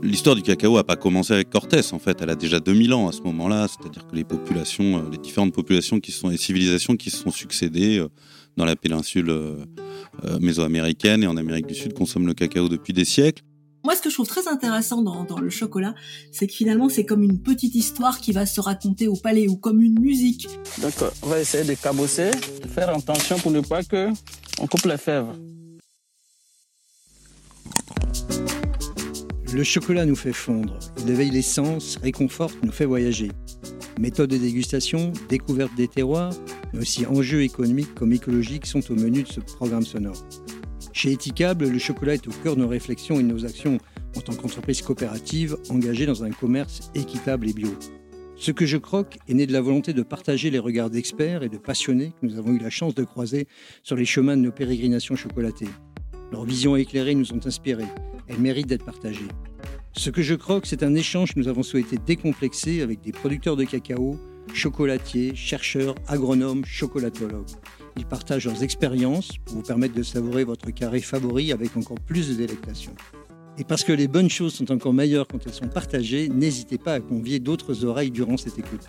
L'histoire du cacao n'a pas commencé avec Cortés, en fait, elle a déjà 2000 ans à ce moment-là, c'est-à-dire que les populations, euh, les différentes populations qui sont, les civilisations qui se sont succédées euh, dans la péninsule euh, mésoaméricaine et en Amérique du Sud consomment le cacao depuis des siècles. Moi, ce que je trouve très intéressant dans, dans le chocolat, c'est que finalement, c'est comme une petite histoire qui va se raconter au palais ou comme une musique. Donc, on va essayer de cabosser, de faire attention pour ne pas que on coupe les fèves. Le chocolat nous fait fondre, il éveille les sens, réconforte, nous fait voyager. Méthode de dégustation, découverte des terroirs, mais aussi enjeux économiques comme écologiques sont au menu de ce programme sonore. Chez Etikable, le chocolat est au cœur de nos réflexions et de nos actions en tant qu'entreprise coopérative engagée dans un commerce équitable et bio. Ce que je croque est né de la volonté de partager les regards d'experts et de passionnés que nous avons eu la chance de croiser sur les chemins de nos pérégrinations chocolatées. Leurs visions éclairées nous ont inspirés. Elles méritent d'être partagées. Ce que je croque, c'est un échange que nous avons souhaité décomplexer avec des producteurs de cacao, chocolatiers, chercheurs, agronomes, chocolatologues. Ils partagent leurs expériences pour vous permettre de savourer votre carré favori avec encore plus de délectation. Et parce que les bonnes choses sont encore meilleures quand elles sont partagées, n'hésitez pas à convier d'autres oreilles durant cette écoute.